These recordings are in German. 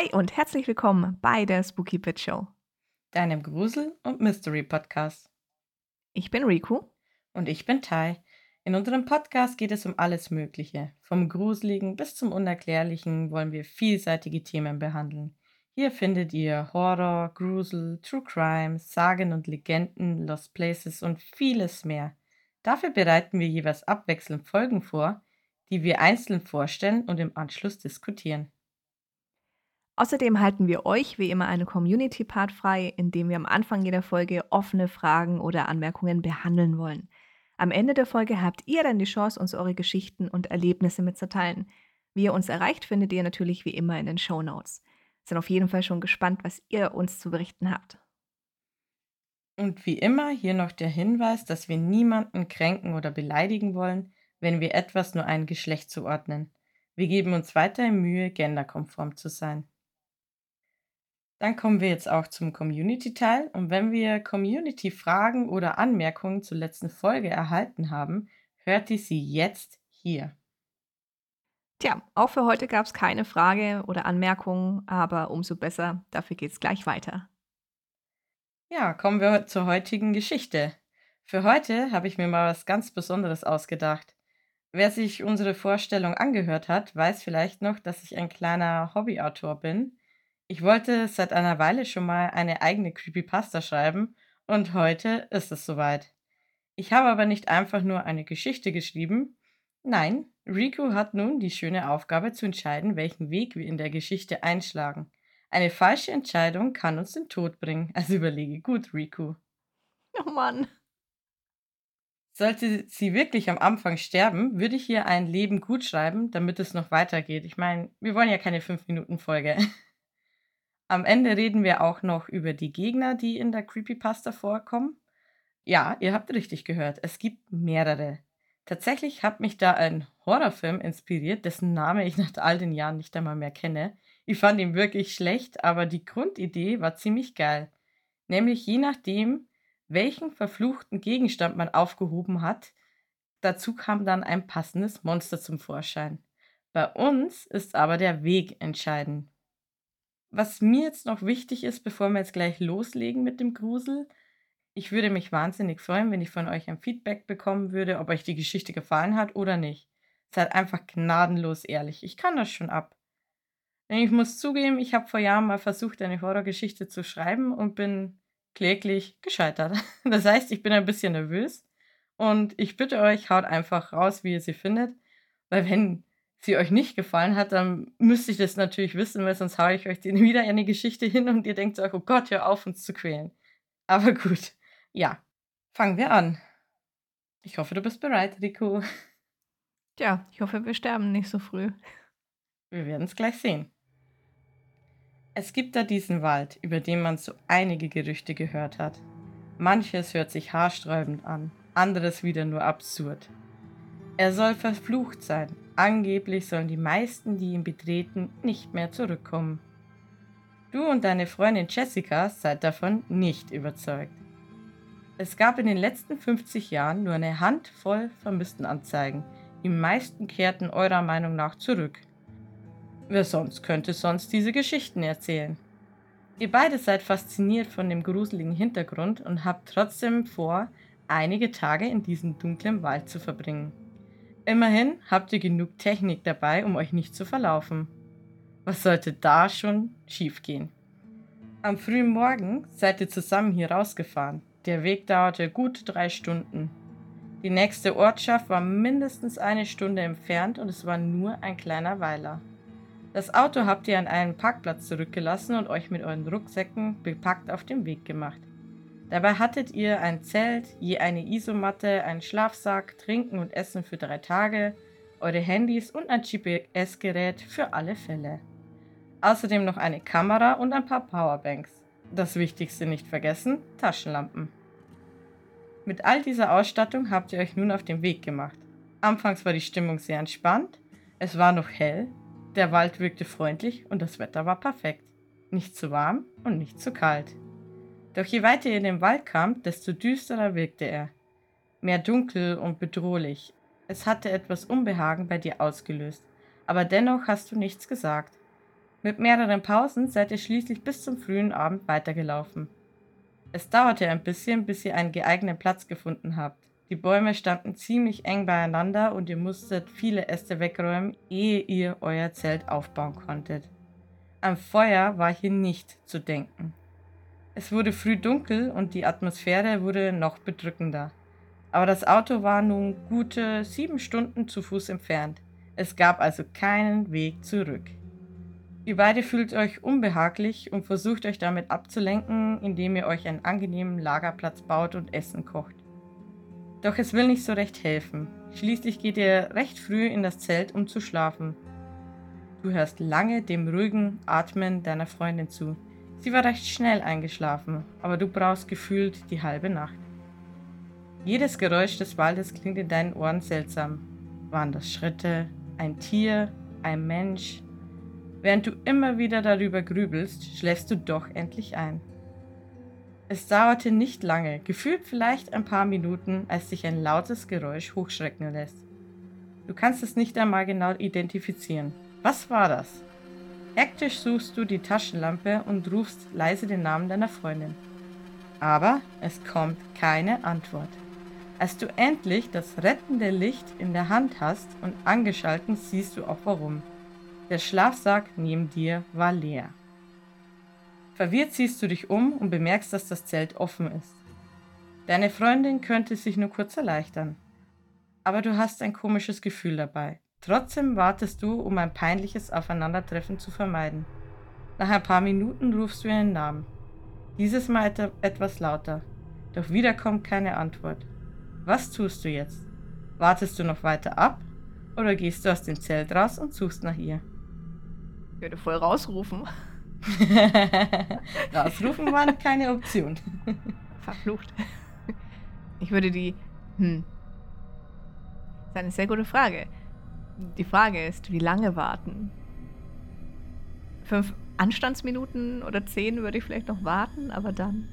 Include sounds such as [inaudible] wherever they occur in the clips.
Hi und herzlich willkommen bei der Spooky Pit Show, deinem Grusel- und Mystery-Podcast. Ich bin Riku. Und ich bin Tai. In unserem Podcast geht es um alles Mögliche. Vom Gruseligen bis zum Unerklärlichen wollen wir vielseitige Themen behandeln. Hier findet ihr Horror, Grusel, True Crime, Sagen und Legenden, Lost Places und vieles mehr. Dafür bereiten wir jeweils abwechselnd Folgen vor, die wir einzeln vorstellen und im Anschluss diskutieren. Außerdem halten wir euch wie immer eine Community-Part frei, in dem wir am Anfang jeder Folge offene Fragen oder Anmerkungen behandeln wollen. Am Ende der Folge habt ihr dann die Chance, uns eure Geschichten und Erlebnisse mitzuteilen. Wie ihr uns erreicht, findet ihr natürlich wie immer in den Show Notes. Sind auf jeden Fall schon gespannt, was ihr uns zu berichten habt. Und wie immer hier noch der Hinweis, dass wir niemanden kränken oder beleidigen wollen, wenn wir etwas nur ein Geschlecht zuordnen. Wir geben uns weiterhin Mühe, genderkonform zu sein. Dann kommen wir jetzt auch zum Community-Teil. Und wenn wir Community-Fragen oder Anmerkungen zur letzten Folge erhalten haben, hört ihr sie jetzt hier. Tja, auch für heute gab es keine Frage oder Anmerkung, aber umso besser, dafür geht es gleich weiter. Ja, kommen wir zur heutigen Geschichte. Für heute habe ich mir mal was ganz Besonderes ausgedacht. Wer sich unsere Vorstellung angehört hat, weiß vielleicht noch, dass ich ein kleiner Hobbyautor bin ich wollte seit einer Weile schon mal eine eigene Creepypasta schreiben und heute ist es soweit. Ich habe aber nicht einfach nur eine Geschichte geschrieben. Nein, Riku hat nun die schöne Aufgabe zu entscheiden, welchen Weg wir in der Geschichte einschlagen. Eine falsche Entscheidung kann uns den Tod bringen, [laughs] also überlege gut, Riku. Oh Mann. Sollte sie wirklich am Anfang sterben, würde ich ihr ein Leben gut schreiben, damit es noch weitergeht. Ich meine, wir wollen ja keine 5-Minuten-Folge. [laughs] Am Ende reden wir auch noch über die Gegner, die in der Creepypasta vorkommen. Ja, ihr habt richtig gehört, es gibt mehrere. Tatsächlich hat mich da ein Horrorfilm inspiriert, dessen Name ich nach all den Jahren nicht einmal mehr kenne. Ich fand ihn wirklich schlecht, aber die Grundidee war ziemlich geil. Nämlich je nachdem, welchen verfluchten Gegenstand man aufgehoben hat, dazu kam dann ein passendes Monster zum Vorschein. Bei uns ist aber der Weg entscheidend. Was mir jetzt noch wichtig ist, bevor wir jetzt gleich loslegen mit dem Grusel, ich würde mich wahnsinnig freuen, wenn ich von euch ein Feedback bekommen würde, ob euch die Geschichte gefallen hat oder nicht. Seid einfach gnadenlos ehrlich. Ich kann das schon ab. Ich muss zugeben, ich habe vor Jahren mal versucht, eine Horrorgeschichte zu schreiben und bin kläglich gescheitert. [laughs] Das heißt, ich bin ein bisschen nervös und ich bitte euch, haut einfach raus, wie ihr sie findet, weil wenn sie euch nicht gefallen hat, dann müsste ich das natürlich wissen, weil sonst haue ich euch [laughs] wieder eine Geschichte hin und ihr denkt euch, oh Gott, hör auf, uns zu quälen. Aber gut, ja, fangen wir an. Ich hoffe, du bist bereit, Rico. Tja, ich hoffe, wir sterben nicht so früh. Wir werden es gleich sehen. Es gibt da diesen Wald, über den man so einige Gerüchte gehört hat. Manches hört sich haarsträubend an, anderes wieder nur absurd. Er soll verflucht sein. Angeblich sollen die meisten, die ihn betreten, nicht mehr zurückkommen. Du und deine Freundin Jessica seid davon nicht überzeugt. Es gab in den letzten 50 Jahren nur eine Handvoll Vermisstenanzeigen. Die meisten kehrten eurer Meinung nach zurück. Wer sonst könnte sonst diese Geschichten erzählen? Ihr beide seid fasziniert von dem gruseligen Hintergrund und habt trotzdem vor, einige Tage in diesem dunklen Wald zu verbringen. Immerhin habt ihr genug Technik dabei, um euch nicht zu verlaufen. Was sollte da schon schiefgehen? Am frühen Morgen seid ihr zusammen hier rausgefahren. Der Weg dauerte gut drei Stunden. Die nächste Ortschaft war mindestens eine Stunde entfernt und es war nur ein kleiner Weiler. Das Auto habt ihr an einen Parkplatz zurückgelassen und euch mit euren Rucksäcken bepackt auf den Weg gemacht. Dabei hattet ihr ein Zelt, je eine Isomatte, einen Schlafsack, Trinken und Essen für drei Tage, eure Handys und ein GPS-Gerät für alle Fälle. Außerdem noch eine Kamera und ein paar Powerbanks. Das Wichtigste nicht vergessen, Taschenlampen. Mit all dieser Ausstattung habt ihr euch nun auf den Weg gemacht. Anfangs war die Stimmung sehr entspannt, es war noch hell, der Wald wirkte freundlich und das Wetter war perfekt. Nicht zu warm und nicht zu kalt. Doch je weiter ihr in den Wald kam, desto düsterer wirkte er. Mehr dunkel und bedrohlich. Es hatte etwas Unbehagen bei dir ausgelöst, aber dennoch hast du nichts gesagt. Mit mehreren Pausen seid ihr schließlich bis zum frühen Abend weitergelaufen. Es dauerte ein bisschen, bis ihr einen geeigneten Platz gefunden habt. Die Bäume standen ziemlich eng beieinander und ihr musstet viele Äste wegräumen, ehe ihr euer Zelt aufbauen konntet. Am Feuer war hier nicht zu denken. Es wurde früh dunkel und die Atmosphäre wurde noch bedrückender. Aber das Auto war nun gute sieben Stunden zu Fuß entfernt. Es gab also keinen Weg zurück. Ihr beide fühlt euch unbehaglich und versucht euch damit abzulenken, indem ihr euch einen angenehmen Lagerplatz baut und Essen kocht. Doch es will nicht so recht helfen. Schließlich geht ihr recht früh in das Zelt, um zu schlafen. Du hörst lange dem ruhigen Atmen deiner Freundin zu. Sie war recht schnell eingeschlafen, aber du brauchst gefühlt die halbe Nacht. Jedes Geräusch des Waldes klingt in deinen Ohren seltsam. Waren das Schritte, ein Tier, ein Mensch? Während du immer wieder darüber grübelst, schläfst du doch endlich ein. Es dauerte nicht lange, gefühlt vielleicht ein paar Minuten, als sich ein lautes Geräusch hochschrecken lässt. Du kannst es nicht einmal genau identifizieren. Was war das? Hektisch suchst du die Taschenlampe und rufst leise den Namen deiner Freundin. Aber es kommt keine Antwort. Als du endlich das rettende Licht in der Hand hast und angeschalten, siehst du auch warum. Der Schlafsack neben dir war leer. Verwirrt siehst du dich um und bemerkst, dass das Zelt offen ist. Deine Freundin könnte sich nur kurz erleichtern. Aber du hast ein komisches Gefühl dabei. Trotzdem wartest du, um ein peinliches Aufeinandertreffen zu vermeiden. Nach ein paar Minuten rufst du ihren Namen. Dieses Mal etwas lauter. Doch wieder kommt keine Antwort. Was tust du jetzt? Wartest du noch weiter ab? Oder gehst du aus dem Zelt raus und suchst nach ihr? Ich würde voll rausrufen. [laughs] rausrufen war keine Option. [laughs] Verflucht. Ich würde die. Hm. Das ist eine sehr gute Frage. Die Frage ist, wie lange warten? Fünf Anstandsminuten oder zehn würde ich vielleicht noch warten, aber dann.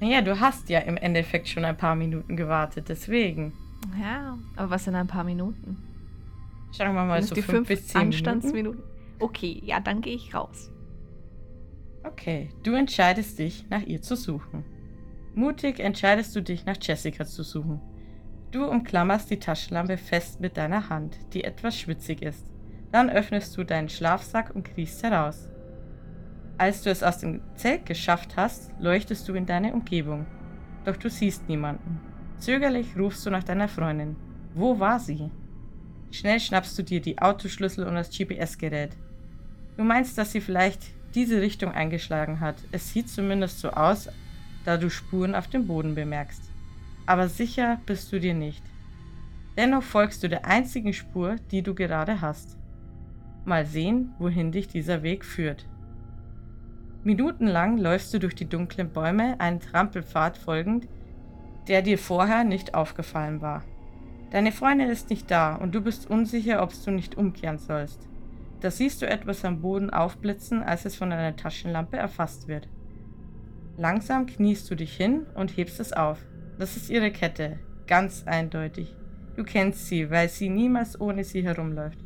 Naja, du hast ja im Endeffekt schon ein paar Minuten gewartet, deswegen. Ja, aber was sind ein paar Minuten? Sagen wir mal so die fünf, fünf bis zehn Anstandsminuten. Okay, ja, dann gehe ich raus. Okay, du entscheidest dich, nach ihr zu suchen. Mutig entscheidest du dich, nach Jessica zu suchen. Du umklammerst die Taschenlampe fest mit deiner Hand, die etwas schwitzig ist. Dann öffnest du deinen Schlafsack und kriechst heraus. Als du es aus dem Zelt geschafft hast, leuchtest du in deine Umgebung. Doch du siehst niemanden. Zögerlich rufst du nach deiner Freundin. Wo war sie? Schnell schnappst du dir die Autoschlüssel und das GPS-Gerät. Du meinst, dass sie vielleicht diese Richtung eingeschlagen hat. Es sieht zumindest so aus, da du Spuren auf dem Boden bemerkst aber sicher bist du dir nicht. Dennoch folgst du der einzigen Spur, die du gerade hast. Mal sehen, wohin dich dieser Weg führt. Minutenlang läufst du durch die dunklen Bäume einen Trampelpfad folgend, der dir vorher nicht aufgefallen war. Deine Freundin ist nicht da und du bist unsicher, ob du nicht umkehren sollst. Da siehst du etwas am Boden aufblitzen, als es von deiner Taschenlampe erfasst wird. Langsam kniest du dich hin und hebst es auf. Das ist ihre Kette. Ganz eindeutig. Du kennst sie, weil sie niemals ohne sie herumläuft.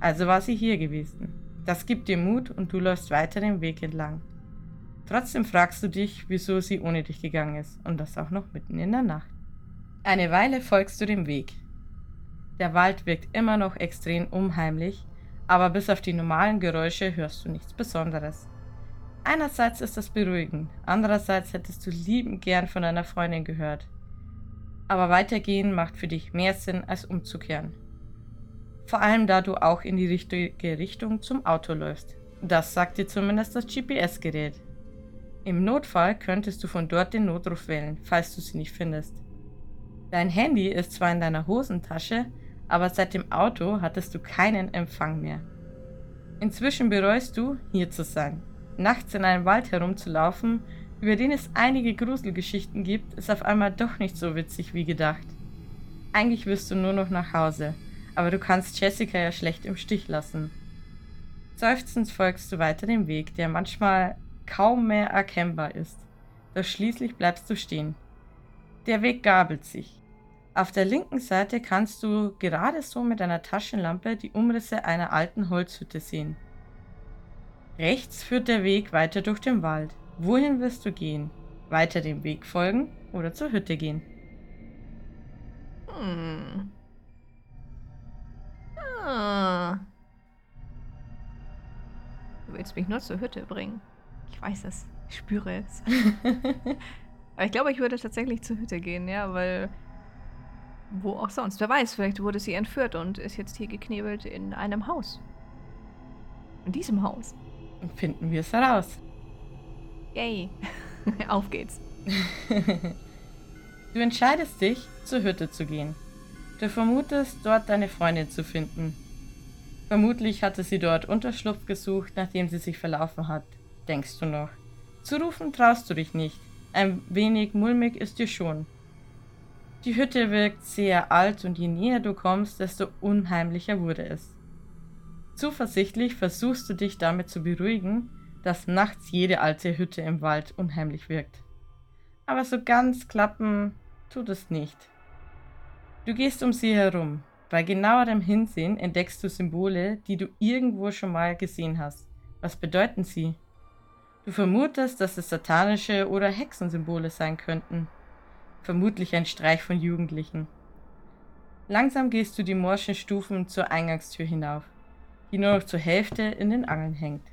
Also war sie hier gewesen. Das gibt dir Mut und du läufst weiter den Weg entlang. Trotzdem fragst du dich, wieso sie ohne dich gegangen ist und das auch noch mitten in der Nacht. Eine Weile folgst du dem Weg. Der Wald wirkt immer noch extrem unheimlich, aber bis auf die normalen Geräusche hörst du nichts Besonderes. Einerseits ist das beruhigend, andererseits hättest du liebend gern von deiner Freundin gehört. Aber weitergehen macht für dich mehr Sinn, als umzukehren. Vor allem da du auch in die richtige Richtung zum Auto läufst. Das sagt dir zumindest das GPS-Gerät. Im Notfall könntest du von dort den Notruf wählen, falls du sie nicht findest. Dein Handy ist zwar in deiner Hosentasche, aber seit dem Auto hattest du keinen Empfang mehr. Inzwischen bereust du, hier zu sein nachts in einem Wald herumzulaufen, über den es einige Gruselgeschichten gibt, ist auf einmal doch nicht so witzig wie gedacht. Eigentlich wirst du nur noch nach Hause, aber du kannst Jessica ja schlecht im Stich lassen. Seufzend folgst du weiter dem Weg, der manchmal kaum mehr erkennbar ist. Doch schließlich bleibst du stehen. Der Weg gabelt sich. Auf der linken Seite kannst du gerade so mit einer Taschenlampe die Umrisse einer alten Holzhütte sehen. Rechts führt der Weg weiter durch den Wald. Wohin wirst du gehen? Weiter dem Weg folgen oder zur Hütte gehen? Hm. Ah. Du willst mich nur zur Hütte bringen. Ich weiß es. Ich spüre es. [laughs] Aber ich glaube, ich würde tatsächlich zur Hütte gehen, ja, weil. Wo auch sonst. Wer weiß, vielleicht wurde sie entführt und ist jetzt hier geknebelt in einem Haus. In diesem Haus. Finden wir es heraus. Yay. [laughs] Auf geht's. du entscheidest dich, zur Hütte zu gehen. Du vermutest, dort deine Freundin zu finden. Vermutlich hatte sie dort Unterschlupf gesucht, nachdem sie sich verlaufen hat, denkst du noch. Zu rufen traust du dich nicht. Ein wenig mulmig ist dir schon. Die Hütte wirkt sehr alt und je näher du kommst, desto unheimlicher wurde es. Zuversichtlich versuchst du dich damit zu beruhigen, dass nachts jede alte Hütte im Wald unheimlich wirkt. Aber so ganz klappen tut es nicht. Du gehst um sie herum. Bei genauerem Hinsehen entdeckst du Symbole, die du irgendwo schon mal gesehen hast. Was bedeuten sie? Du vermutest, dass es satanische oder Hexensymbole sein könnten. Vermutlich ein Streich von Jugendlichen. Langsam gehst du die morschen Stufen zur Eingangstür hinauf, die nur noch zur Hälfte in den Angeln hängt.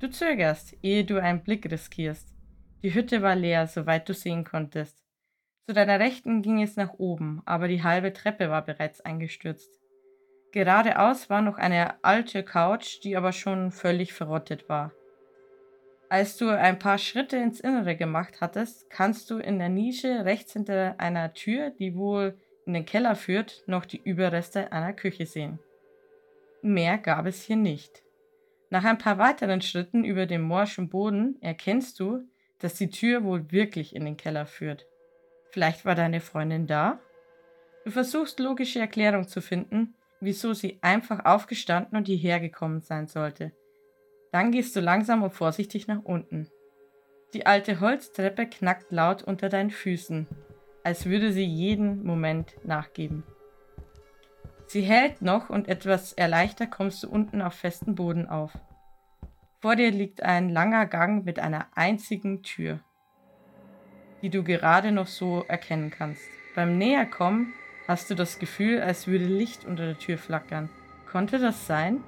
Du zögerst, ehe du einen Blick riskierst. Die Hütte war leer, soweit du sehen konntest. Zu deiner Rechten ging es nach oben, aber die halbe Treppe war bereits eingestürzt. Geradeaus war noch eine alte Couch, die aber schon völlig verrottet war. Als du ein paar Schritte ins Innere gemacht hattest, kannst du in der Nische rechts hinter einer Tür, die wohl in den Keller führt, noch die Überreste einer Küche sehen. Mehr gab es hier nicht. Nach ein paar weiteren Schritten über dem morschen Boden erkennst du, dass die Tür wohl wirklich in den Keller führt. Vielleicht war deine Freundin da? Du versuchst logische Erklärung zu finden, wieso sie einfach aufgestanden und hierher gekommen sein sollte. Dann gehst du langsam und vorsichtig nach unten. Die alte Holztreppe knackt laut unter deinen Füßen, als würde sie jeden Moment nachgeben. Sie hält noch und etwas erleichtert kommst du unten auf festen Boden auf. Vor dir liegt ein langer Gang mit einer einzigen Tür, die du gerade noch so erkennen kannst. Beim Näherkommen hast du das Gefühl, als würde Licht unter der Tür flackern. Konnte das sein?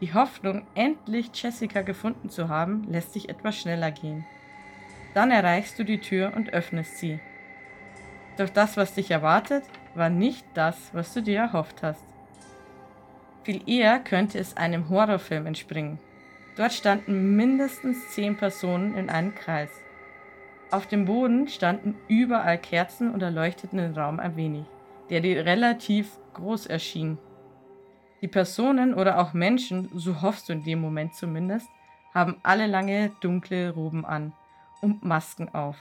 Die Hoffnung, endlich Jessica gefunden zu haben, lässt sich etwas schneller gehen. Dann erreichst du die Tür und öffnest sie. Doch das, was dich erwartet, war nicht das, was du dir erhofft hast. Viel eher könnte es einem Horrorfilm entspringen. Dort standen mindestens zehn Personen in einem Kreis. Auf dem Boden standen überall Kerzen und erleuchteten den Raum ein wenig, der dir relativ groß erschien. Die Personen oder auch Menschen, so hoffst du in dem Moment zumindest, haben alle lange dunkle Roben an und Masken auf.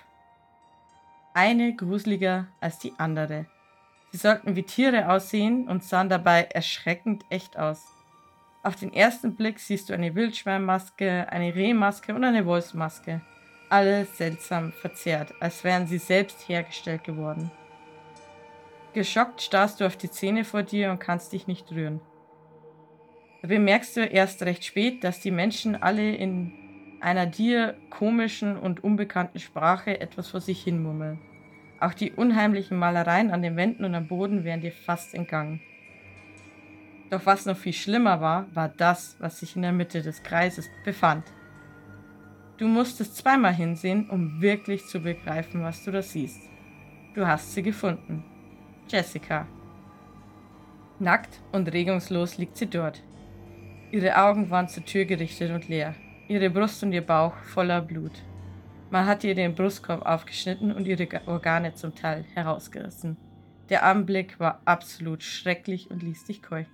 Eine gruseliger als die andere. Sie sollten wie Tiere aussehen und sahen dabei erschreckend echt aus. Auf den ersten Blick siehst du eine Wildschweinmaske, eine Rehmaske und eine Wolfsmaske. Alle seltsam verzerrt, als wären sie selbst hergestellt geworden. Geschockt starrst du auf die Zähne vor dir und kannst dich nicht rühren. Da bemerkst du erst recht spät, dass die Menschen alle in einer dir komischen und unbekannten Sprache etwas vor sich hin murmeln. Auch die unheimlichen Malereien an den Wänden und am Boden wären dir fast entgangen. Doch was noch viel schlimmer war, war das, was sich in der Mitte des Kreises befand. Du musstest zweimal hinsehen, um wirklich zu begreifen, was du da siehst. Du hast sie gefunden. Jessica. Nackt und regungslos liegt sie dort. Ihre Augen waren zur Tür gerichtet und leer, ihre Brust und ihr Bauch voller Blut. Man hat ihr den Brustkorb aufgeschnitten und ihre Organe zum Teil herausgerissen. Der Anblick war absolut schrecklich und ließ dich keuchen.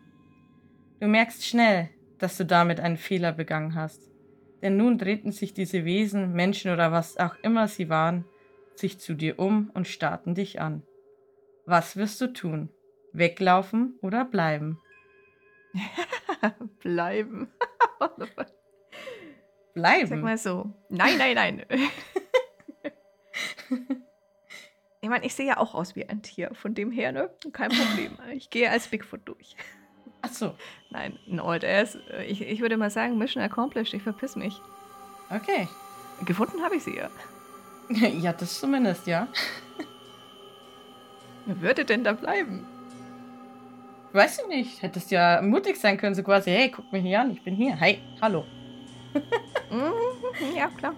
Du merkst schnell, dass du damit einen Fehler begangen hast. Denn nun drehten sich diese Wesen, Menschen oder was auch immer sie waren, sich zu dir um und starrten dich an. Was wirst du tun? Weglaufen oder bleiben? [laughs] bleiben. [laughs] bleiben? Sag mal so. Nein, nein, nein. [laughs] ich meine, ich sehe ja auch aus wie ein Tier. Von dem her, ne? Kein Problem. Ich gehe als Bigfoot durch. Ach so. Nein, ein Old Ass. Ich, ich würde mal sagen, Mission accomplished. Ich verpiss mich. Okay. Gefunden habe ich sie ja. [laughs] Ja, das zumindest, ja. Wer würde denn da bleiben? Weiß ich nicht. Hättest ja mutig sein können, so quasi, hey, guck mich hier an, ich bin hier. Hi, hallo. [laughs] Mhm, ja, klar.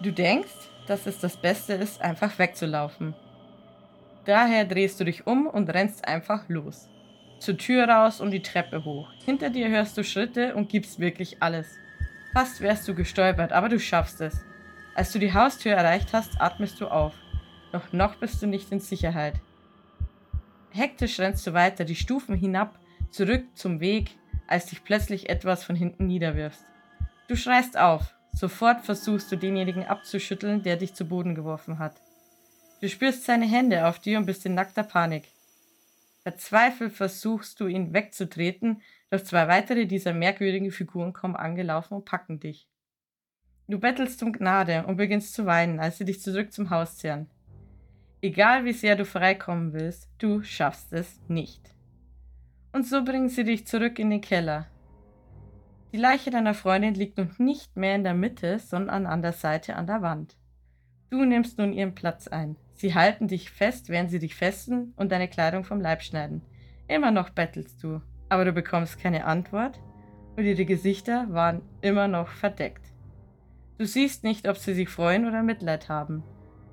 Du denkst, dass es das Beste ist, einfach wegzulaufen. Daher drehst du dich um und rennst einfach los. Zur Tür raus und die Treppe hoch. Hinter dir hörst du Schritte und gibst wirklich alles. Fast wärst du gestolpert, aber du schaffst es. Als du die Haustür erreicht hast, atmest du auf. Doch noch bist du nicht in Sicherheit. Hektisch rennst du weiter die Stufen hinab, zurück zum Weg, als dich plötzlich etwas von hinten niederwirfst. Du schreist auf. Sofort versuchst du denjenigen abzuschütteln, der dich zu Boden geworfen hat. Du spürst seine Hände auf dir und bist in nackter Panik. Verzweifelt versuchst du ihn wegzutreten, doch zwei weitere dieser merkwürdigen Figuren kommen angelaufen und packen dich. Du bettelst um Gnade und beginnst zu weinen, als sie dich zurück zum Haus zehren. Egal wie sehr du freikommen willst, du schaffst es nicht. Und so bringen sie dich zurück in den Keller. Die Leiche deiner Freundin liegt nun nicht mehr in der Mitte, sondern an der Seite an der Wand. Du nimmst nun ihren Platz ein. Sie halten dich fest, während sie dich festen und deine Kleidung vom Leib schneiden. Immer noch bettelst du, aber du bekommst keine Antwort und ihre Gesichter waren immer noch verdeckt. Du siehst nicht, ob sie sich freuen oder Mitleid haben.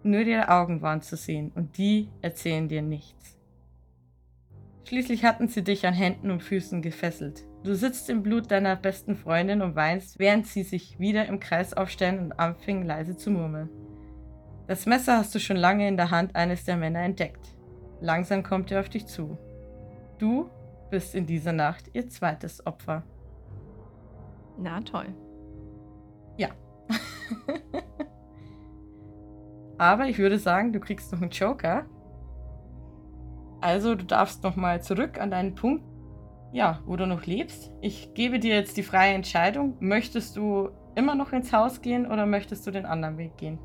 Nur ihre Augen waren zu sehen und die erzählen dir nichts. Schließlich hatten sie dich an Händen und Füßen gefesselt. Du sitzt im Blut deiner besten Freundin und weinst, während sie sich wieder im Kreis aufstellen und anfingen leise zu murmeln. Das Messer hast du schon lange in der Hand eines der Männer entdeckt. Langsam kommt er auf dich zu. Du bist in dieser Nacht ihr zweites Opfer. Na toll. Ja. [laughs] Aber ich würde sagen, du kriegst noch einen Joker. Also, du darfst noch mal zurück an deinen Punkt, ja, wo du noch lebst. Ich gebe dir jetzt die freie Entscheidung. Möchtest du immer noch ins Haus gehen oder möchtest du den anderen Weg gehen?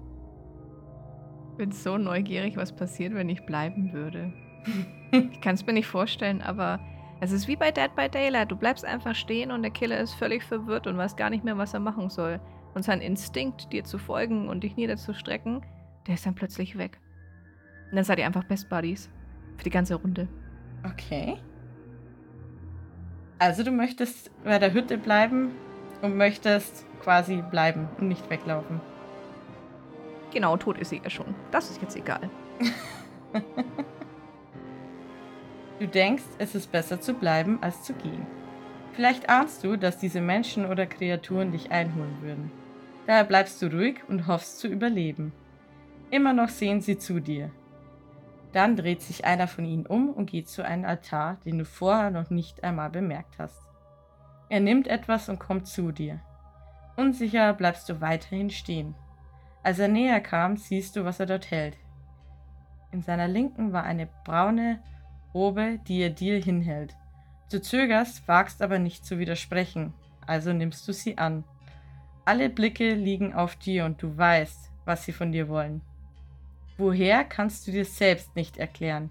Ich bin so neugierig, was passiert, wenn ich bleiben würde. [laughs] ich kann es mir nicht vorstellen, aber es ist wie bei Dead by Daylight. Du bleibst einfach stehen und der Killer ist völlig verwirrt und weiß gar nicht mehr, was er machen soll. Und sein Instinkt, dir zu folgen und dich niederzustrecken, der ist dann plötzlich weg. Und dann seid ihr einfach Best Buddies. Für die ganze Runde. Okay. Also du möchtest bei der Hütte bleiben und möchtest quasi bleiben und nicht weglaufen. Genau, tot ist sie ja schon. Das ist jetzt egal. [laughs] du denkst, es ist besser zu bleiben, als zu gehen. Vielleicht ahnst du, dass diese Menschen oder Kreaturen dich einholen würden. Daher bleibst du ruhig und hoffst zu überleben. Immer noch sehen sie zu dir. Dann dreht sich einer von ihnen um und geht zu einem Altar, den du vorher noch nicht einmal bemerkt hast. Er nimmt etwas und kommt zu dir. Unsicher bleibst du weiterhin stehen. Als er näher kam, siehst du, was er dort hält. In seiner Linken war eine braune Robe, die er dir hinhält. Du zögerst, wagst aber nicht zu widersprechen, also nimmst du sie an. Alle Blicke liegen auf dir und du weißt, was sie von dir wollen. Woher kannst du dir selbst nicht erklären.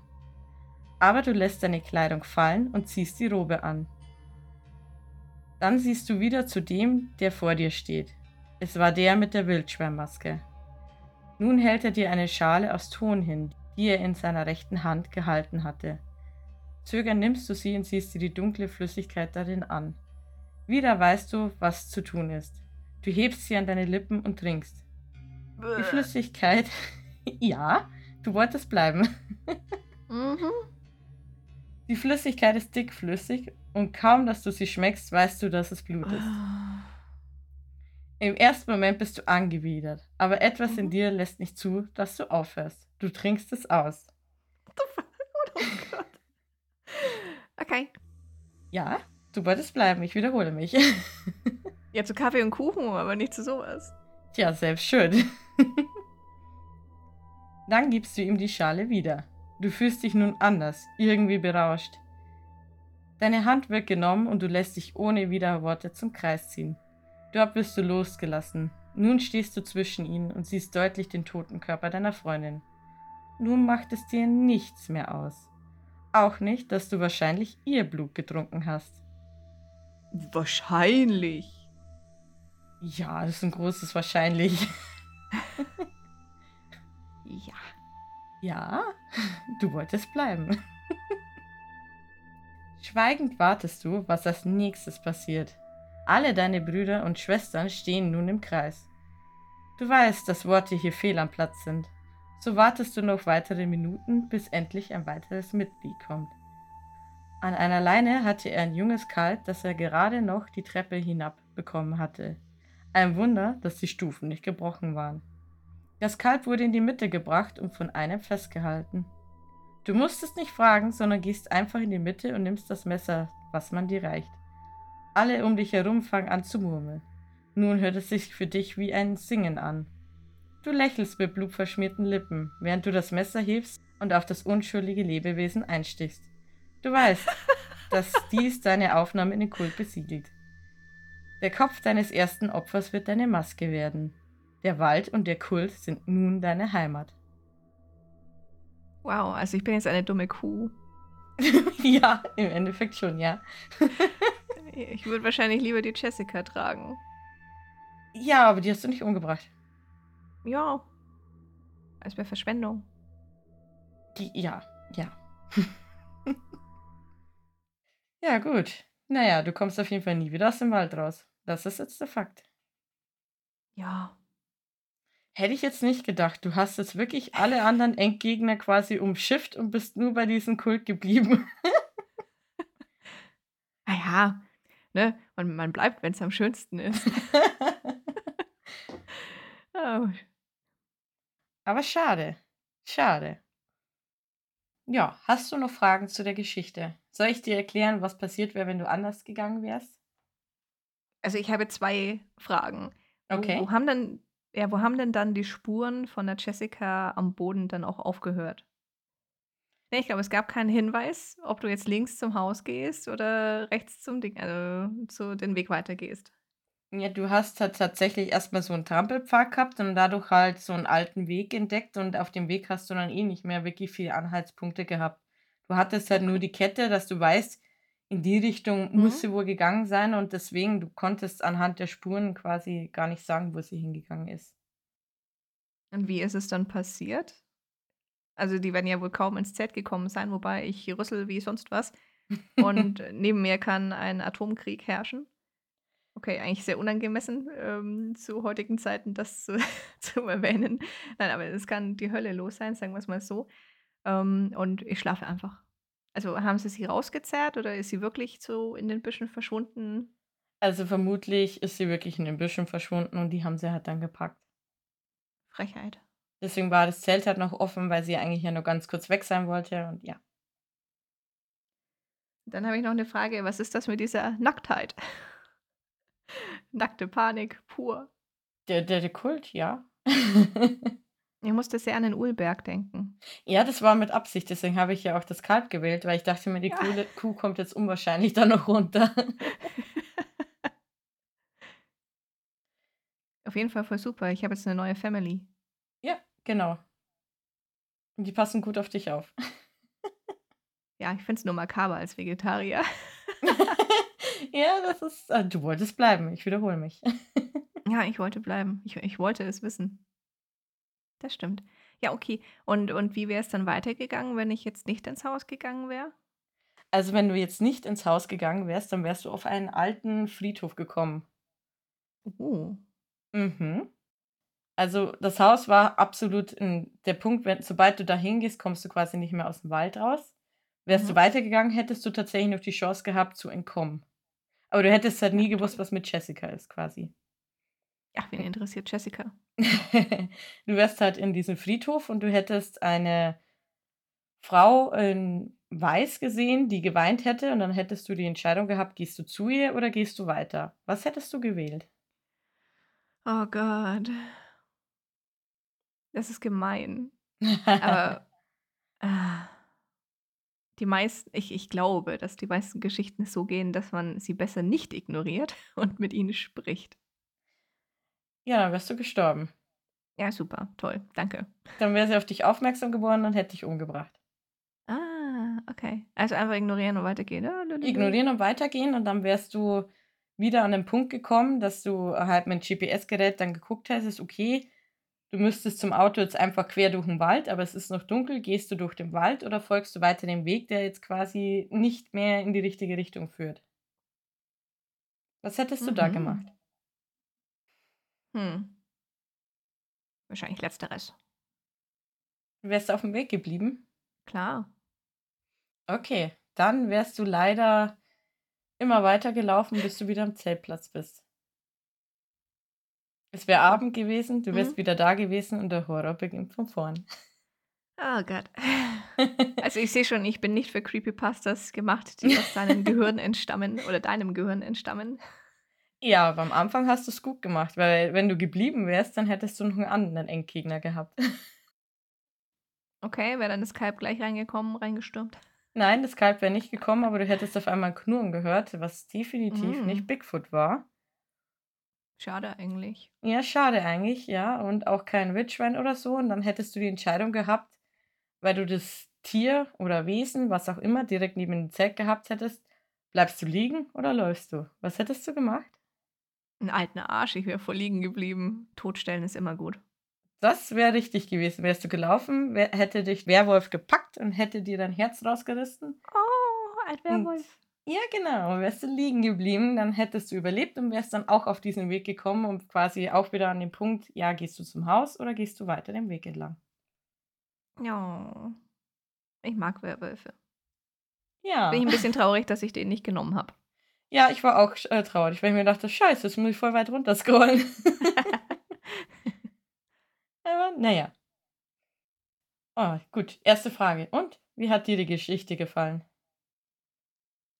Aber du lässt deine Kleidung fallen und ziehst die Robe an. Dann siehst du wieder zu dem, der vor dir steht. Es war der mit der Wildschwärmmaske. Nun hält er dir eine Schale aus Ton hin, die er in seiner rechten Hand gehalten hatte. Zögern nimmst du sie und siehst dir die dunkle Flüssigkeit darin an. Wieder weißt du, was zu tun ist. Du hebst sie an deine Lippen und trinkst. Die Flüssigkeit ja, du wolltest bleiben. mhm. Die Flüssigkeit ist dickflüssig und kaum, dass du sie schmeckst, weißt du, dass es Blut ist. Ah. Im ersten Moment bist du angewidert, aber etwas mhm. in dir lässt nicht zu, dass du aufhörst. Du trinkst es aus. [laughs] Oh Gott. Okay. Ja, du wolltest bleiben, ich wiederhole mich. ja, zu Kaffee und Kuchen, aber nicht zu sowas. Tja, selbst schön. [laughs] Dann gibst du ihm die Schale wieder. Du fühlst dich nun anders, irgendwie berauscht. Deine Hand wird genommen und du lässt dich ohne Widerworte zum Kreis ziehen. Dort wirst du losgelassen. Nun stehst du zwischen ihnen und siehst deutlich den toten Körper deiner Freundin. nun macht es dir nichts mehr aus. Auch nicht, dass du wahrscheinlich ihr Blut getrunken hast. Wahrscheinlich. Ja, das ist ein großes Wahrscheinlich. [laughs] Ja. Ja, du wolltest bleiben. Schweigend wartest du, was als nächstes passiert. Alle deine Brüder und Schwestern stehen nun im Kreis. Du weißt, dass Worte hier fehl am Platz sind. So wartest du noch weitere Minuten, bis endlich ein weiteres Mitglied kommt. An einer Leine hatte er ein junges Kalb, das er gerade noch die Treppe hinab bekommen hatte. Ein Wunder, dass die Stufen nicht gebrochen waren. Das Kalb wurde in die Mitte gebracht und von einem festgehalten. Du musstest nicht fragen, sondern gehst einfach in die Mitte und nimmst das Messer, was man dir reicht. Alle um dich herum fangen an zu murmeln. Nun hört es sich für dich wie ein Singen an. Du lächelst mit blutverschmierten Lippen, während du das Messer hebst und auf das unschuldige Lebewesen einstichst. Du weißt, [laughs] dass dies deine Aufnahme in den Kult besiegelt. Der Kopf deines ersten Opfers wird deine Maske werden. Der Wald und der Kult sind nun deine Heimat. Wow, also ich bin jetzt eine dumme Kuh. [laughs] ja, im Endeffekt schon, ja. [laughs] ich würde wahrscheinlich lieber die Jessica tragen. Ja, aber die hast du nicht umgebracht. Ja. Es wäre Verschwendung. Die, ja, ja. [laughs] ja, gut. Naja, du kommst auf jeden Fall nie wieder aus dem Wald raus. Das ist jetzt der Fakt. Ja. Hätte ich jetzt nicht gedacht. Du hast jetzt wirklich alle anderen Endgegner quasi umschifft und bist nur bei diesem Kult geblieben. [laughs] naja, ne? Man, man bleibt, wenn es am schönsten ist. oh. [laughs] Aber schade. Schade. Ja, hast du noch Fragen zu der Geschichte? Soll ich dir erklären, was passiert wäre, wenn du anders gegangen wärst? Also ich habe zwei Fragen. Okay. Wo, wo haben denn ja, wo haben denn dann die Spuren von der Jessica am Boden dann auch aufgehört? Ne, ich glaube, es gab keinen Hinweis, ob du jetzt links zum Haus gehst oder rechts zum Ding, also zu den Weg weitergehst. Ja, du hast halt tatsächlich erstmal so einen Trampelpfad gehabt und dadurch halt so einen alten Weg entdeckt und auf dem Weg hast du dann eh nicht mehr wirklich viele Anhaltspunkte gehabt. Du hattest halt nur die Kette, dass du weißt, in die Richtung mhm. muss sie wohl gegangen sein und deswegen, du konntest anhand der Spuren quasi gar nicht sagen, wo sie hingegangen ist. Und wie ist es dann passiert? Also die werden ja wohl kaum ins Zelt gekommen sein, wobei ich rüssel wie sonst was. Und [laughs] neben mir kann ein Atomkrieg herrschen. Okay, eigentlich sehr unangemessen ähm, zu heutigen Zeiten, das zu, [laughs] zu, erwähnen. Nein, aber es kann die Hölle los sein, sagen wir es mal so. Ähm, und ich schlafe einfach. Also haben sie sie rausgezerrt oder ist sie wirklich so in den Büschen verschwunden? Also vermutlich ist sie wirklich in den Büschen verschwunden und die haben sie halt dann gepackt. Frechheit. Deswegen war das Zelt halt noch offen, weil sie eigentlich ja nur ganz kurz weg sein wollte und ja. Dann habe ich noch eine Frage, was ist das mit dieser Nacktheit? [laughs] Nackte Panik pur. Der, der, der Kult, ja. [laughs] Ich musste sehr an den Ulberg denken. Ja, das war mit Absicht, deswegen habe ich ja auch das Kalb gewählt, weil ich dachte mir, die ja. Kuh kommt jetzt unwahrscheinlich da noch runter. [laughs] Auf jeden Fall voll super. Ich habe jetzt eine neue Family. Ja, genau. Und die passen gut auf dich auf. ja, ich finde es nur makaber als Vegetarier. [laughs] ja, das ist. Ah, du wolltest bleiben, ich wiederhole mich. ja, ich wollte bleiben. Ich, ich wollte es wissen. Das stimmt. Ja, okay. Und, und wie wäre es dann weitergegangen, wenn ich jetzt nicht ins Haus gegangen wäre? Also, wenn du jetzt nicht ins Haus gegangen wärst, dann wärst du auf einen alten Friedhof gekommen. Oh. Mhm. Also, das Haus war absolut in der Punkt, wenn, sobald du da hingehst, kommst du quasi nicht mehr aus dem Wald raus. Wärst mhm. du weitergegangen, hättest du tatsächlich noch die Chance gehabt zu entkommen. Aber du hättest halt nie gewusst, was mit Jessica ist, quasi. Ach, wen interessiert Jessica? [laughs] du wärst halt in diesem Friedhof und du hättest eine Frau in Weiß gesehen, die geweint hätte und dann hättest du die Entscheidung gehabt, gehst du zu ihr oder gehst du weiter? Was hättest du gewählt? Oh Gott. Das ist gemein. Aber [laughs] äh, die meisten, ich, ich glaube, dass die meisten Geschichten so gehen, dass man sie besser nicht ignoriert [laughs] und mit ihnen spricht. Ja, dann wärst du gestorben. Ja, super, toll, danke. Dann wäre sie auf dich aufmerksam geworden und hätte dich umgebracht. Ah, okay. Also einfach ignorieren und weitergehen. Ignorieren und weitergehen und dann wärst du wieder an den Punkt gekommen, dass du halt mit dem GPS-Gerät dann geguckt hättest, okay, du müsstest zum Auto jetzt einfach quer durch den Wald, aber es ist noch dunkel, gehst du durch den Wald oder folgst du weiter dem Weg, der jetzt quasi nicht mehr in die richtige Richtung führt? Was hättest du da Mhm. gemacht? Hm. Wahrscheinlich letzteres. Wärst du auf dem Weg geblieben? Klar. Okay, dann wärst du leider immer weiter gelaufen, bis du wieder am Zeltplatz bist. Es wäre Abend gewesen, du wärst Mhm. wieder da gewesen und der Horror beginnt von vorn. Oh Gott. [laughs] Also ich sehe schon, ich bin nicht für Creepypastas gemacht, die aus deinem Gehirn [laughs] entstammen oder deinem Gehirn entstammen. Ja, aber am Anfang hast du es gut gemacht, weil wenn du geblieben wärst, dann hättest du noch einen anderen Endgegner gehabt. [laughs] Okay, wäre dann das Kalb gleich reingekommen, reingestürmt. Nein, das Kalb wäre nicht gekommen, aber du hättest auf einmal ein Knurren gehört, was definitiv Mm. nicht Bigfoot war. Schade eigentlich. Ja, schade eigentlich, ja. Und auch kein Wildschwein oder so. Und dann hättest du die Entscheidung gehabt, weil du das Tier oder Wesen, was auch immer, direkt neben dem Zelt gehabt hättest, bleibst du liegen oder läufst du? Was hättest du gemacht? Ein alter Arsch, ich wäre voll liegen geblieben. Totstellen ist immer gut. Das wäre richtig gewesen. Wärst du gelaufen, wär, hätte dich Werwolf gepackt und hätte dir dein Herz rausgerissen. Oh, ein Und Werwolf. ja, genau, wärst du liegen geblieben, dann hättest du überlebt und wärst dann auch auf diesen Weg gekommen und quasi auch wieder an den Punkt, ja, gehst du zum Haus oder gehst du weiter den Weg entlang? Ja. Ich mag Werwölfe. Ja. Bin ich ein bisschen traurig, dass ich den nicht genommen habe. Ja, ich war auch äh, traurig, weil ich mir dachte, scheiße, jetzt muss ich voll weit runter scrollen. [laughs] [laughs] Aber naja. Oh, gut, erste Frage. Und wie hat dir die Geschichte gefallen?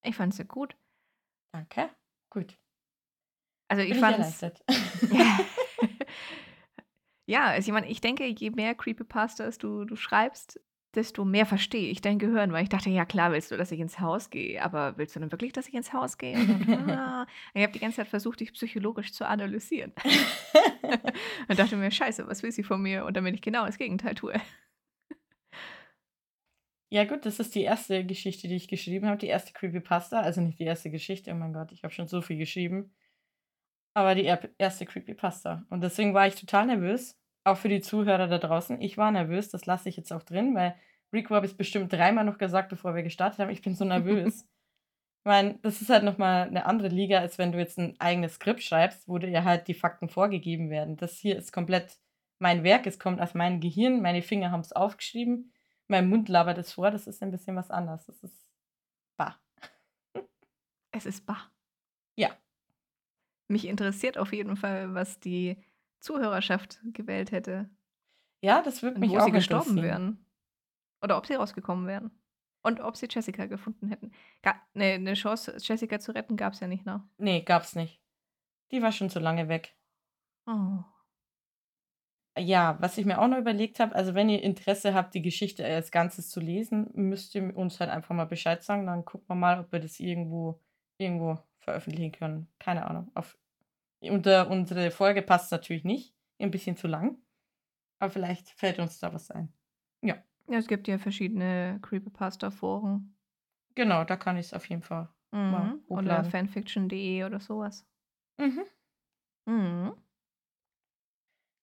ich fand sie gut. Danke. Gut. Also ich ich fand erleichtert. [laughs] ja, also ich meine, ich denke, je mehr Creepypastas du, du schreibst, desto mehr verstehe ich dein Gehirn, weil ich dachte, ja klar, willst du, dass ich ins Haus gehe, aber willst du denn wirklich, dass ich ins Haus gehe? Dann, ah, [laughs] ich habe die ganze Zeit versucht, dich psychologisch zu analysieren. [laughs] Und dachte mir, scheiße, was will sie von mir? Und damit ich genau das Gegenteil tue. ja, gut, das ist die erste Geschichte, die ich geschrieben habe. Die erste Creepypasta. Also nicht die erste Geschichte, oh mein Gott, ich habe schon so viel geschrieben. Aber die er erste Creepypasta. Und deswegen war ich total nervös. Auch für die Zuhörer da draußen. Ich war nervös, das lasse ich jetzt auch drin, weil Rico habe ich bestimmt dreimal noch gesagt, bevor wir gestartet haben. Ich bin so nervös. [laughs] Ich meine, das ist halt nochmal eine andere Liga, als wenn du jetzt ein eigenes Skript schreibst, wo dir halt die Fakten vorgegeben werden. Das hier ist komplett mein Werk, es kommt aus meinem Gehirn, meine Finger haben es aufgeschrieben, mein Mund labert es vor, das ist ein bisschen was anderes. Das ist bah. Es ist bah. Ja. Mich interessiert auf jeden Fall, was die Zuhörerschaft gewählt hätte. Ja, das würde mich wo auch sie gestorben wären. Oder ob sie rausgekommen wären. Und ob sie Jessica gefunden hätten. Ga ne, eine Chance, Jessica zu retten, gab es ja nicht noch. Nee, gab's nicht. Die war schon zu lange weg. Oh. Ja, was ich mir auch noch überlegt habe, also wenn ihr Interesse habt, die Geschichte als Ganzes zu lesen, müsst ihr uns halt einfach mal Bescheid sagen. Dann gucken wir mal, ob wir das irgendwo, irgendwo veröffentlichen können. Keine Ahnung. Auf, unter unsere Folge passt natürlich nicht. Ein bisschen zu lang. Aber vielleicht fällt uns da was ein. Ja, Ja, es gibt ja verschiedene Creepypasta-Foren. genau, da kann ich es auf jeden Fall mal Mhm. Oder hochladen. fanfiction.de oder sowas. Mhm. Mhm.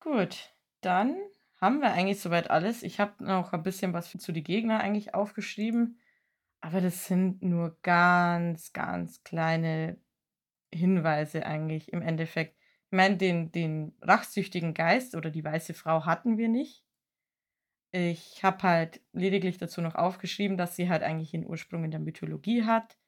Gut, dann haben wir eigentlich soweit alles. Ich habe noch ein bisschen was zu die Gegner eigentlich aufgeschrieben, aber das sind nur ganz, ganz kleine Hinweise eigentlich im Endeffekt. Ich meine, den, den rachsüchtigen Geist oder die weiße Frau hatten wir nicht. Ich habe halt lediglich dazu noch aufgeschrieben, dass sie halt eigentlich ihren Ursprung in der Mythologie hat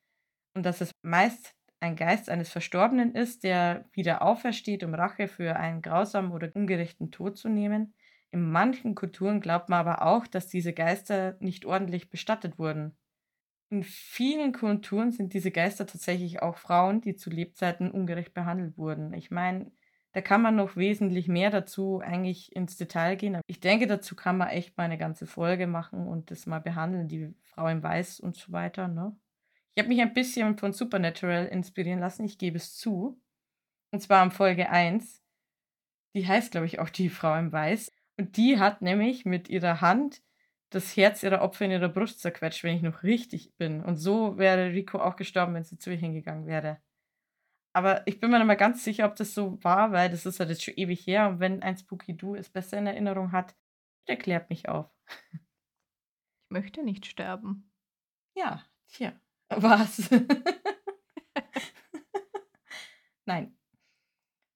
und dass es meist ein Geist eines Verstorbenen ist, der wieder aufersteht, um Rache für einen grausamen oder ungerechten Tod zu nehmen. In manchen Kulturen glaubt man aber auch, dass diese Geister nicht ordentlich bestattet wurden. In vielen Kulturen sind diese Geister tatsächlich auch Frauen, die zu Lebzeiten ungerecht behandelt wurden. Ich meine, da kann man noch wesentlich mehr dazu eigentlich ins Detail gehen. Ich denke, dazu kann man echt mal eine ganze Folge machen und das mal behandeln, die Frau in Weiß und so weiter. Ne? Ich habe mich ein bisschen von Supernatural inspirieren lassen, ich gebe es zu. Und zwar in Folge 1. Die heißt, glaube ich, auch die Frau im Weiß. Und die hat nämlich mit ihrer Hand das Herz ihrer Opfer in ihrer Brust zerquetscht, wenn ich noch richtig bin. Und so wäre Rico auch gestorben, wenn sie zu ihr hingegangen wäre. Aber ich bin mir nicht mal ganz sicher, ob das so war, weil das ist halt jetzt schon ewig her. Und wenn ein Spooky Doo es besser in Erinnerung hat, der klärt mich auf. Ich möchte nicht sterben. Ja, tja, was? [laughs] Nein.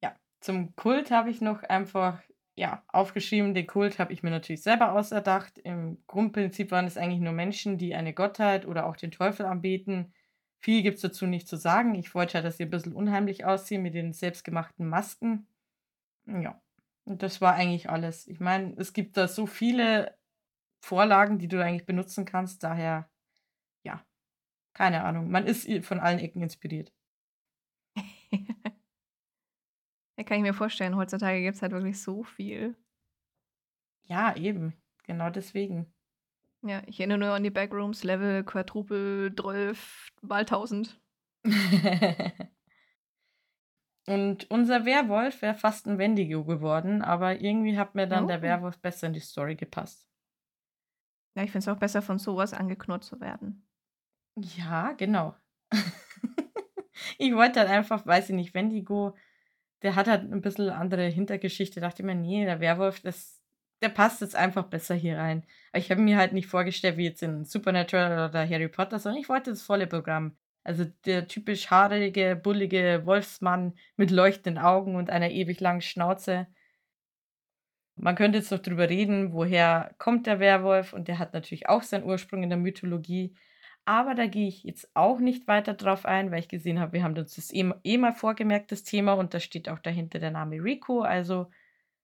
Ja, zum Kult habe ich noch einfach ja, aufgeschrieben. Den Kult habe ich mir natürlich selber auserdacht. Im Grundprinzip waren es eigentlich nur Menschen, die eine Gottheit oder auch den Teufel anbeten. Viel gibt es dazu nicht zu sagen. Ich wollte ja, dass sie ein bisschen unheimlich aussehen mit den selbstgemachten Masken. Ja, und das war eigentlich alles. Ich meine, es gibt da so viele Vorlagen, die du eigentlich benutzen kannst. Daher, ja, keine Ahnung. Man ist von allen Ecken inspiriert. [laughs] Kann ich mir vorstellen. Heutzutage gibt es halt wirklich so viel. Ja, eben. Genau deswegen. Ja, ich erinnere nur an die Backrooms, Level, Quadruple, 12, mal 1000. [laughs] Und unser Werwolf wäre fast ein Wendigo geworden, aber irgendwie hat mir dann der Oh. Werwolf besser in die Story gepasst. Ja, ich finde es auch besser, von sowas angeknurrt zu werden. Ja, genau. [laughs] Ich wollte halt einfach, weiß ich nicht, Wendigo, der hat halt ein bisschen andere Hintergeschichte. Dachte ich mir, nee, der Werwolf, das, der passt jetzt einfach besser hier rein. Aber ich habe mir halt nicht vorgestellt, wie jetzt in Supernatural oder Harry Potter, sondern ich wollte das volle Programm. Also der typisch haarige, bullige Wolfsmann mit leuchtenden Augen und einer ewig langen Schnauze. Man könnte jetzt noch drüber reden, woher kommt der Werwolf und der hat natürlich auch seinen Ursprung in der Mythologie. Aber da gehe ich jetzt auch nicht weiter drauf ein, weil ich gesehen habe, wir haben uns das eh, eh mal vorgemerkt, das Thema, und da steht auch dahinter der Name Rico. Also,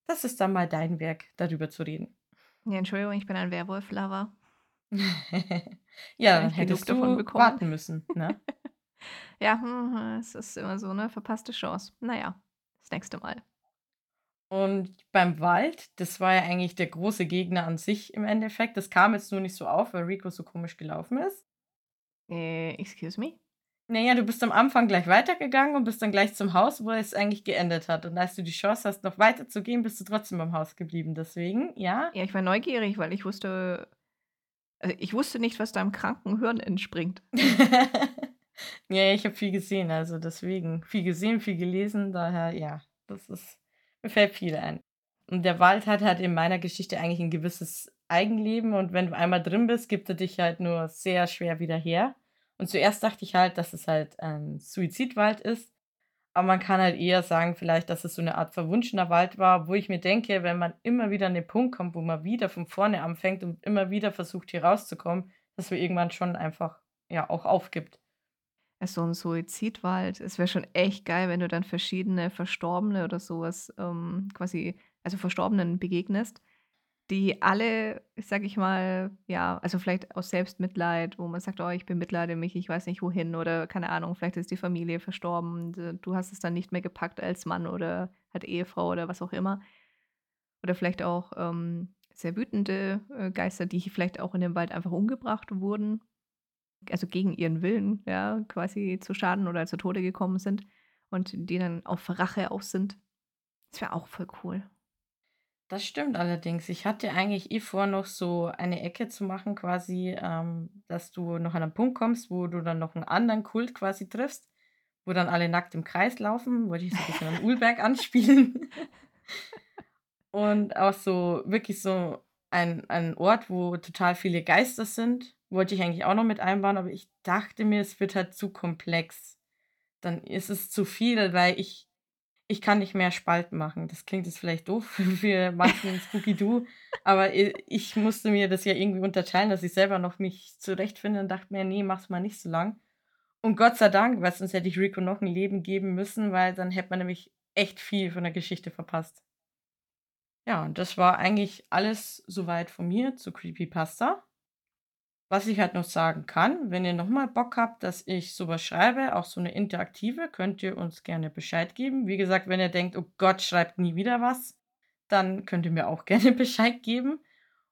das ist dann mal dein Werk, darüber zu reden. Ja, Entschuldigung, ich bin ein Werwolf-Lover. [laughs] ja, dann hättest davon du bekommen. warten müssen. Ne? [laughs] Ja, hm, es ist immer so eine verpasste Chance. Naja, das nächste Mal. Und beim Wald, das war ja eigentlich der große Gegner an sich im Endeffekt. Das kam jetzt nur nicht so auf, weil Rico so komisch gelaufen ist. Äh, excuse me? Naja, du bist am Anfang gleich weitergegangen und bist dann gleich zum Haus, wo es eigentlich geendet hat. Und als du die Chance hast, noch weiter zu gehen, bist du trotzdem beim Haus geblieben. Deswegen, ja. Ja, ich war neugierig, weil ich wusste, also ich wusste nicht, was da im kranken Hirn entspringt. [laughs] ja, ich habe viel gesehen, also deswegen. Viel gesehen, viel gelesen, daher, ja, das ist, mir fällt viel ein. Und der Wald hat halt in meiner Geschichte eigentlich ein gewisses Eigenleben und wenn du einmal drin bist, gibt er dich halt nur sehr schwer wieder her. Und zuerst dachte ich halt, dass es halt ein Suizidwald ist. Aber man kann halt eher sagen, vielleicht, dass es so eine Art verwunschener Wald war, wo ich mir denke, wenn man immer wieder an den Punkt kommt, wo man wieder von vorne anfängt und immer wieder versucht, hier rauszukommen, dass man irgendwann schon einfach ja auch aufgibt. So ein Suizidwald. Es wäre schon echt geil, wenn du dann verschiedene Verstorbene oder sowas ähm, quasi, also Verstorbenen begegnest, die alle, sag ich mal, ja, also vielleicht aus Selbstmitleid, wo man sagt, oh, ich bemitleide mich, ich weiß nicht wohin oder keine Ahnung, vielleicht ist die Familie verstorben, du hast es dann nicht mehr gepackt als Mann oder hat Ehefrau oder was auch immer. Oder vielleicht auch ähm, sehr wütende äh, Geister, die vielleicht auch in dem Wald einfach umgebracht wurden, also gegen ihren Willen, ja, quasi zu Schaden oder zu Tode gekommen sind und die dann auf Rache aus sind. Das wäre auch voll cool. Das stimmt allerdings. Ich hatte eigentlich eh vor, noch so eine Ecke zu machen, quasi, ähm, dass du noch an einen Punkt kommst, wo du dann noch einen anderen Kult quasi triffst, wo dann alle nackt im Kreis laufen. Wollte ich so ein bisschen an [laughs] Ulberg anspielen. Und auch so wirklich so ein, ein Ort, wo total viele Geister sind. Wollte ich eigentlich auch noch mit einbauen, aber ich dachte mir, es wird halt zu komplex. Dann ist es zu viel, weil ich, ich kann nicht mehr Spalten machen. Das klingt jetzt vielleicht doof [laughs] für manchen Spooky Doo, aber ich musste mir das ja irgendwie unterteilen, dass ich selber noch mich zurechtfinde und dachte mir, nee, mach's mal nicht so lang. Und Gott sei Dank, weil sonst hätte ich Rico noch ein Leben geben müssen, weil dann hätte man nämlich echt viel von der Geschichte verpasst. Ja, und das war eigentlich alles soweit von mir zu Creepypasta. Was ich halt noch sagen kann, wenn ihr nochmal Bock habt, dass ich sowas schreibe, auch so eine interaktive, könnt ihr uns gerne Bescheid geben. Wie gesagt, wenn ihr denkt, oh Gott, schreibt nie wieder was, dann könnt ihr mir auch [laughs] gerne Bescheid geben.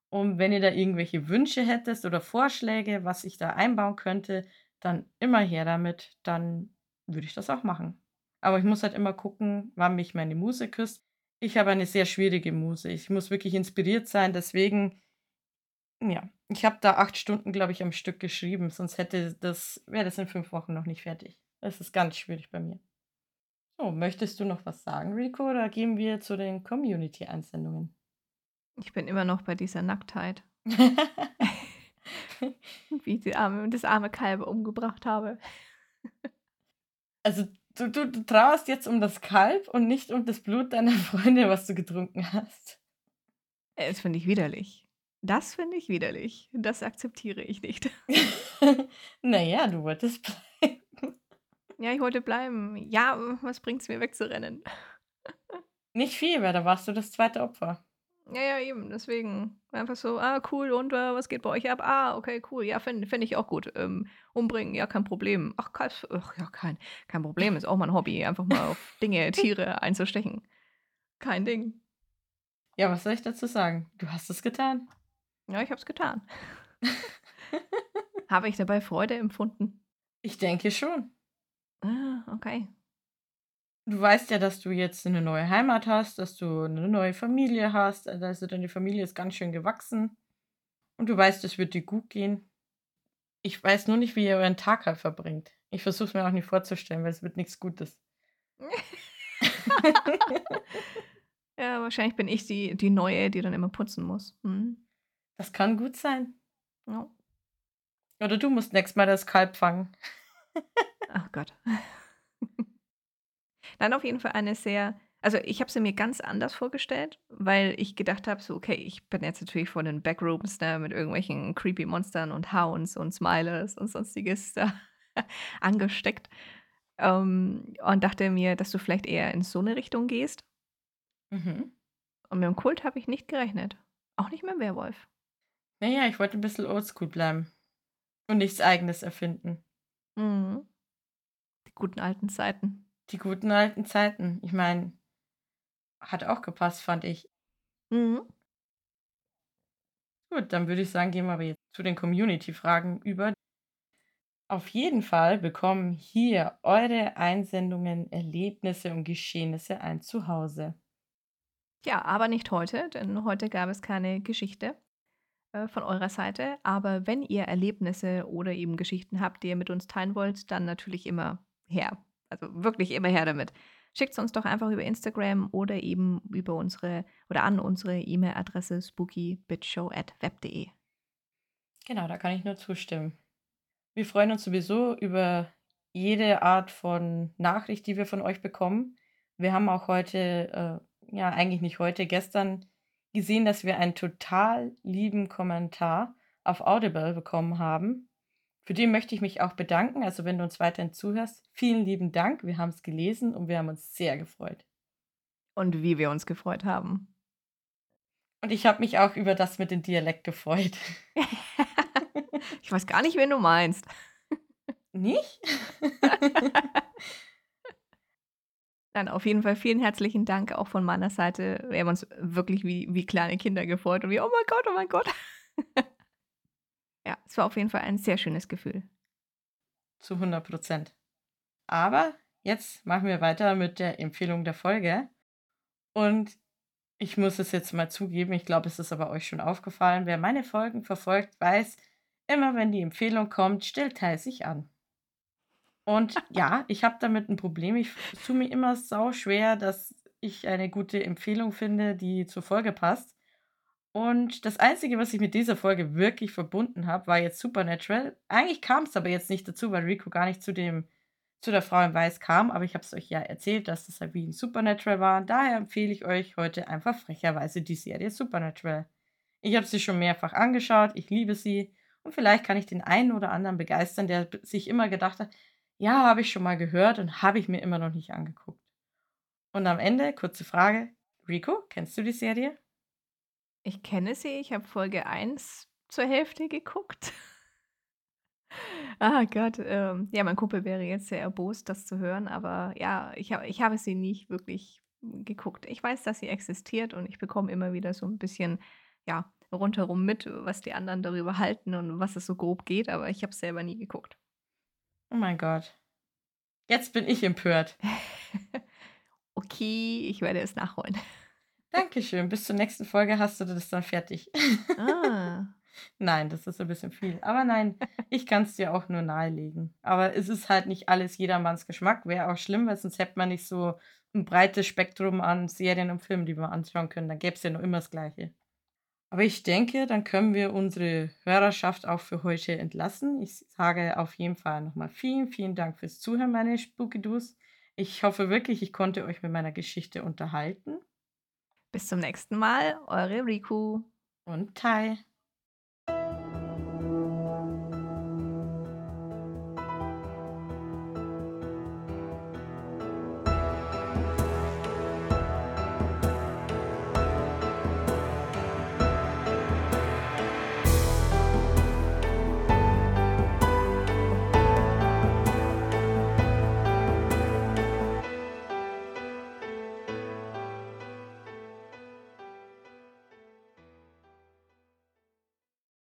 Und wenn ihr da irgendwelche Wünsche hättet oder Vorschläge, was ich da einbauen könnte, dann immer her damit, dann würde ich das auch machen. Aber ich muss halt immer gucken, wann mich meine Muse küsst. Ich habe eine sehr schwierige Muse. Ich muss wirklich inspiriert sein. Deswegen, ja, ich habe da acht Stunden, glaube ich, am Stück geschrieben. Sonst hätte das, wäre das in fünf Wochen noch nicht fertig. Das ist ganz schwierig bei mir. So, möchtest du noch was sagen, Rico, oder gehen wir zu den Community-Einsendungen? Ich bin immer noch bei dieser Nacktheit. [laughs] Wie ich die arme, das arme Kalb umgebracht habe. Also, du, du, du trauerst jetzt um das Kalb und nicht um das Blut deiner [laughs] Freunde, was du getrunken hast. Äh, das finde ich widerlich. Das finde ich widerlich. Das akzeptiere ich nicht. [laughs] [laughs] naja, du wolltest bleiben. Ja, ich wollte bleiben. Ja, was bringt es mir wegzurennen? [laughs] Nicht viel, weil da warst du das zweite Opfer. Ja, ja, eben. Deswegen einfach so, ah, cool, und äh, was geht bei euch ab? Ah, okay, cool. Ja, finde find ich auch gut. Ähm, umbringen, ja, kein Problem. Ach, Kalbs, ach, ja, kein, kein Problem. Ist auch mein Hobby, einfach mal auf Dinge, Tiere einzustechen. Kein Ding. Ja, was soll ich dazu sagen? Du hast es getan. Ja, ich habe es getan. [laughs] Habe ich dabei Freude empfunden? Ich denke schon. Ah, okay. Du weißt ja, dass du jetzt eine neue Heimat hast, dass du eine neue Familie hast. Also deine Familie ist ganz schön gewachsen. Und du weißt, es wird dir gut gehen. Ich weiß nur nicht, wie ihr euren Tag halt verbringt. Ich versuche es mir auch nicht vorzustellen, weil es wird nichts Gutes. [laughs] ja, wahrscheinlich bin ich die, die Neue, die dann immer putzen muss. Hm. Das kann gut sein. Ja. Oder du musst nächstes Mal das Kalb fangen. [laughs] Ach Gott. [laughs] Dann auf jeden Fall eine sehr also, ich habe sie mir ganz anders vorgestellt, weil ich gedacht habe, so, okay, ich bin jetzt natürlich vor den Backrooms, ne, mit irgendwelchen creepy Monstern und Hounds und Smilers und sonstiges da [laughs] angesteckt. Ähm, und dachte mir, dass du vielleicht eher in so eine Richtung gehst. Mhm. Und mit dem Kult habe ich nicht gerechnet. Auch nicht mit dem Werwolf. Naja, ich wollte ein bisschen oldschool bleiben. Und nichts Eigenes erfinden. Mhm. Die guten alten Zeiten. Die guten alten Zeiten. Ich meine, hat auch gepasst, fand ich. Mhm. Gut, dann würde ich sagen, gehen wir aber jetzt zu den Community-Fragen über. Auf jeden Fall bekommen hier eure Einsendungen, Erlebnisse und Geschehnisse ein Zuhause. Ja, aber nicht heute, denn heute gab es keine Geschichte äh, von eurer Seite. Aber wenn ihr Erlebnisse oder eben Geschichten habt, die ihr mit uns teilen wollt, dann natürlich immer her. Also wirklich immer her damit. Schickt es uns doch einfach über Instagram oder eben über unsere oder an unsere E-Mail-Adresse spookybitshow.web.de. Genau, da kann ich nur zustimmen. Wir freuen uns sowieso über jede Art von Nachricht, die wir von euch bekommen. Wir haben auch heute, äh, ja, eigentlich nicht heute, gestern gesehen, dass wir einen total lieben Kommentar auf Audible bekommen haben. Für den möchte ich mich auch bedanken. Also wenn du uns weiterhin zuhörst, vielen lieben Dank. Wir haben es gelesen und wir haben uns sehr gefreut. Und wie wir uns gefreut haben. Und ich habe mich auch über das mit dem Dialekt gefreut. [laughs] ich weiß gar nicht, wen du meinst. Nicht? [laughs] [laughs] Dann auf jeden Fall vielen herzlichen Dank auch von meiner Seite. Wir haben uns wirklich wie, wie kleine Kinder gefreut und wie, oh mein Gott, oh mein Gott. [laughs] Ja, es war auf jeden Fall ein sehr schönes Gefühl. Zu 100 Prozent. Aber jetzt machen wir weiter mit der Empfehlung der Folge. Und ich muss es jetzt mal zugeben, ich glaube, es ist aber euch schon aufgefallen. Wer meine Folgen verfolgt, weiß, immer wenn die Empfehlung kommt, stellt Teil sich an. Und ja, ich habe damit ein Problem. Ich tue mir immer sau schwer, dass ich eine gute Empfehlung finde, die zur Folge passt. Und das Einzige, was ich mit dieser Folge wirklich verbunden habe, war jetzt Supernatural. Eigentlich kam es aber jetzt nicht dazu, weil Rico gar nicht zu dem zu der Frau in Weiß kam, aber ich habe es euch ja erzählt, dass das halt wie ein Supernatural war. Daher empfehle ich euch heute einfach frecherweise die Serie Supernatural. Ich habe sie schon mehrfach angeschaut, ich liebe sie und vielleicht kann ich den einen oder anderen begeistern, der sich immer gedacht hat, ja, habe ich schon mal gehört und habe ich mir immer noch nicht angeguckt. Und am Ende, kurze Frage, Rico, kennst du die Serie? Ich kenne sie, ich habe Folge 1 zur Hälfte geguckt. [laughs] Ah Gott, ähm, ja, mein Kumpel wäre jetzt sehr erbost, das zu hören, aber ja, ich habe ich habe sie nicht wirklich geguckt. Ich weiß, dass sie existiert und ich bekomme immer wieder so ein bisschen, ja, rundherum mit, was die anderen darüber halten und was es so grob geht, aber ich habe es selber nie geguckt. Oh mein Gott. Jetzt bin ich empört. [laughs] Okay, ich werde es nachholen. [laughs] Dankeschön. Bis zur nächsten Folge hast du das dann fertig. Ah. [laughs] Nein, das ist ein bisschen viel. Aber nein, ich kann es dir auch nur nahelegen. Aber es ist halt nicht alles jedermanns Geschmack. Wäre auch schlimm, weil sonst hätte man nicht so ein breites Spektrum an Serien und Filmen, die wir anschauen können. Dann gäbe es ja noch immer das Gleiche. Aber ich denke, dann können wir unsere Hörerschaft auch für heute entlassen. Ich sage auf jeden Fall nochmal vielen, vielen Dank fürs Zuhören, meine Spooky-Doos. Ich hoffe wirklich, ich konnte euch mit meiner Geschichte unterhalten. Bis zum nächsten Mal, eure Riku. Und Tai.